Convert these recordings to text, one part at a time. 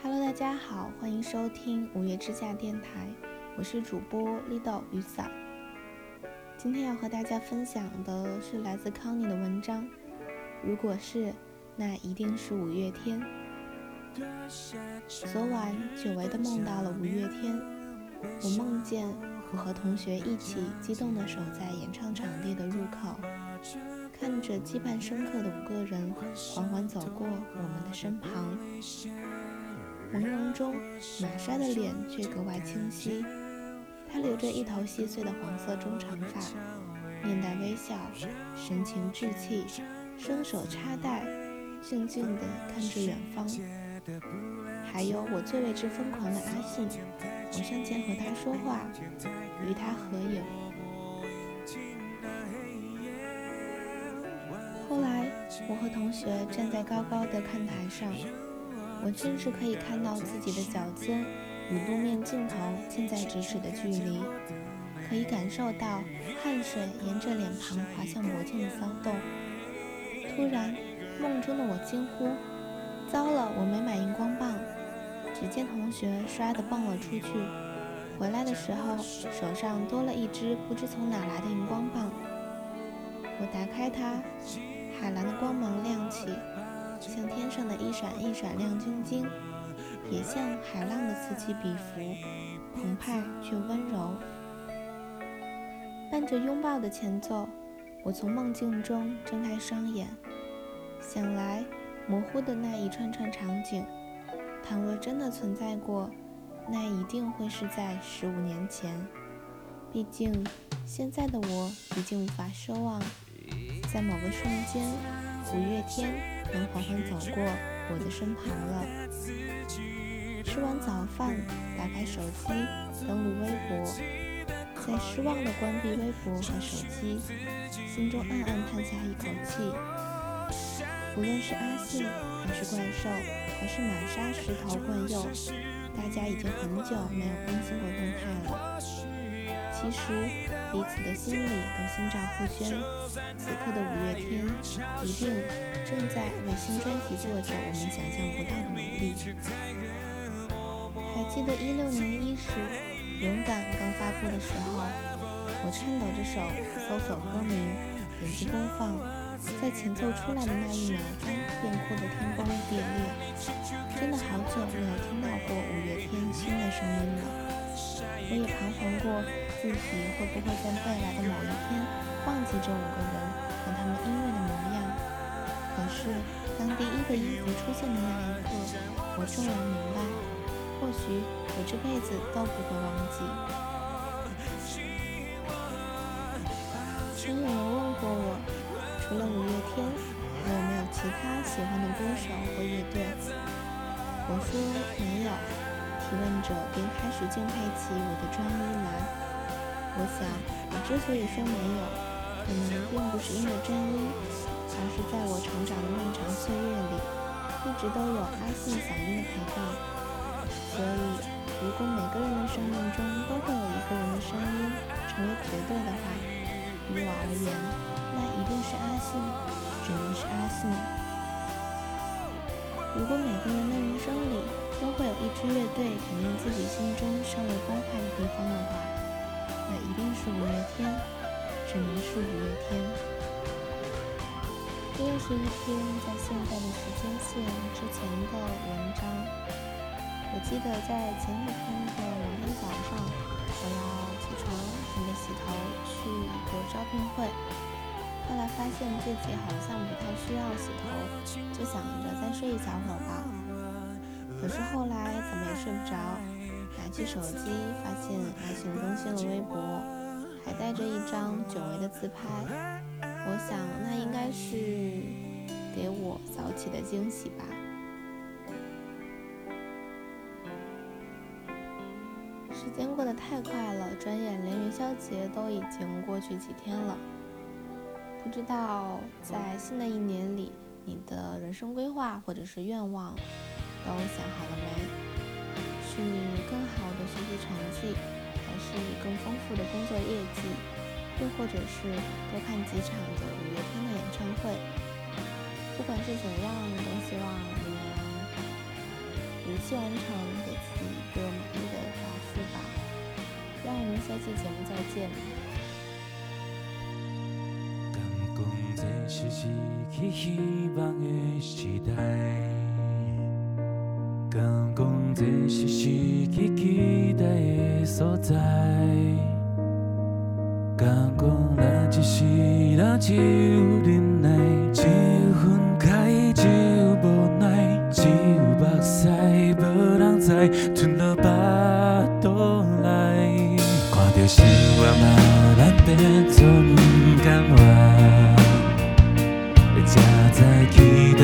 Hello，大家好，欢迎收听五月之下电台，我是主播绿豆雨伞。今天要和大家分享的是来自康妮的文章。如果是，那一定是五月天。昨晚久违的梦到了五月天，我梦见我和同学一起激动地守在演唱场地的入口，看着羁绊深刻的五个人缓缓走过我们的身旁。朦胧中，玛莎的脸却格外清晰。她留着一头细碎的黄色中长发，面带微笑，神情稚气，双手插袋，静静地看着远方。还有我最为之疯狂的阿信，我上前和他说话，与他合影。后来，我和同学站在高高的看台上。我甚至可以看到自己的脚尖与路面尽头近在咫尺的距离，可以感受到汗水沿着脸庞滑向魔镜的骚动。突然，梦中的我惊呼：“糟了，我没买荧光棒！”只见同学唰地蹦了出去，回来的时候手上多了一支不知从哪来的荧光棒。我打开它，海蓝的光芒亮起。像天上的一闪一闪亮晶晶，也像海浪的此起彼伏，澎湃却温柔。伴着拥抱的前奏，我从梦境中睁开双眼，想来模糊的那一串串场景，倘若真的存在过，那一定会是在十五年前。毕竟，现在的我已经无法奢望，在某个瞬间，五月天。能缓缓走过我的身旁了。吃完早饭，打开手机，登录微博，在失望地关闭微博和手机，心中暗暗叹下一口气。无论是阿信，还是怪兽，还是玛莎、石头、冠佑，大家已经很久没有更新过动态了。其实彼此的心里都心照不宣，此刻的五月天一定正在为新专辑做着我们想象不到的努力。还记得一六年伊始，《勇敢》刚发布的时候，我颤抖着手搜索歌名，点击播放，在前奏出来的那一秒钟，便哭得天崩地裂。真的好久没有听到过五月天新的声音了。我也彷徨过。自己会不会在未来的某一天忘记这五个人和他们音乐的模样？可是当第一个音符出现的那一刻，我终于明白，或许我这辈子都不会忘记。曾有人问过我，除了五月天，还有没有其他喜欢的歌手或乐队？我说没有。提问者便开始敬佩起我的专一来。我想，我之所以说没有，可能并不是因为真一，而是在我成长的漫长岁月里，一直都有阿信嗓音的陪伴。所以，如果每个人的生命中都会有一个人的声音成为绝对的话，于我而言，那一定是阿信，只能是阿信。如果每个人的人生里都会有一支乐队肯定自己心中尚未崩坏的地方的话，那一定是五月天，只能是五月天。这又是一篇在现在的时间线之前的文章。我记得在前几天的某天早上，我要起床准备洗头去一个招聘会，后来发现自己好像不太需要洗头，就想着再睡一小会儿吧。可是后来怎么也睡不着。拿起手机，发现阿信更新了微博，还带着一张久违的自拍。我想，那应该是给我早起的惊喜吧。时间过得太快了，转眼连元宵节都已经过去几天了。不知道在新的一年里，你的人生规划或者是愿望都想好了没？是更好的学习成绩，还是更丰富的工作业绩，又或者是多看几场的五月天的演唱会？不管是怎样，都希望你能如期完成，给自己一个满意的答复吧。让我们下期节目再见。这是失去期待的所在？敢讲咱一世人只有忍耐，只有分开，只有无奈，只有目屎无人知，吞落巴肚内。看着生活嘛，咱变作不甘愿，才知期待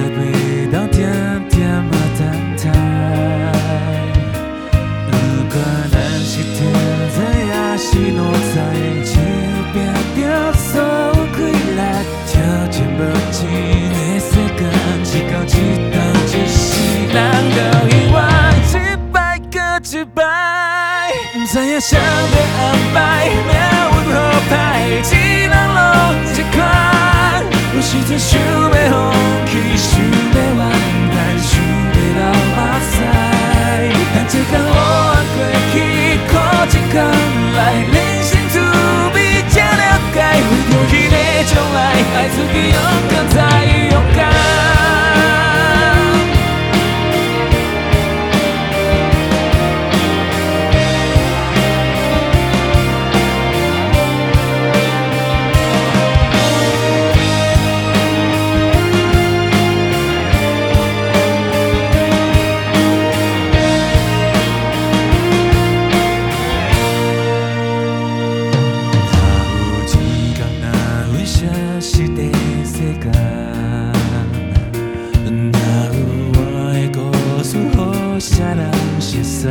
熟悉？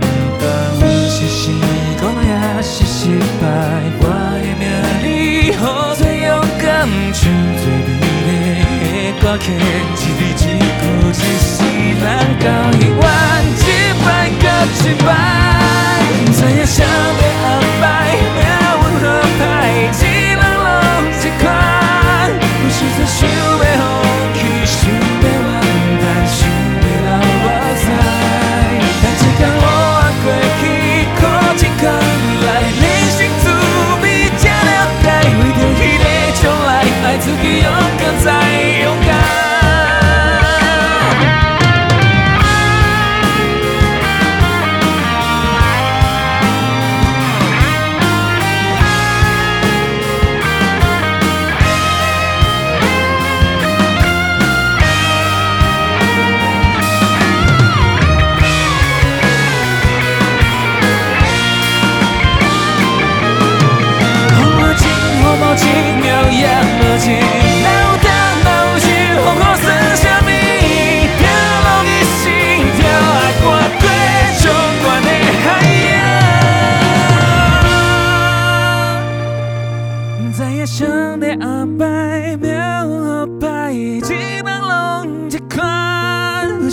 不管是成功也是失败，我的命里，予最勇敢，唱最美丽的歌曲，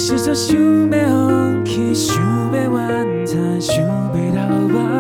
ฉันจะช่วยไม่ห่วงคิดช่วยไม่หวั่นหาช่วยไม่เล่าว่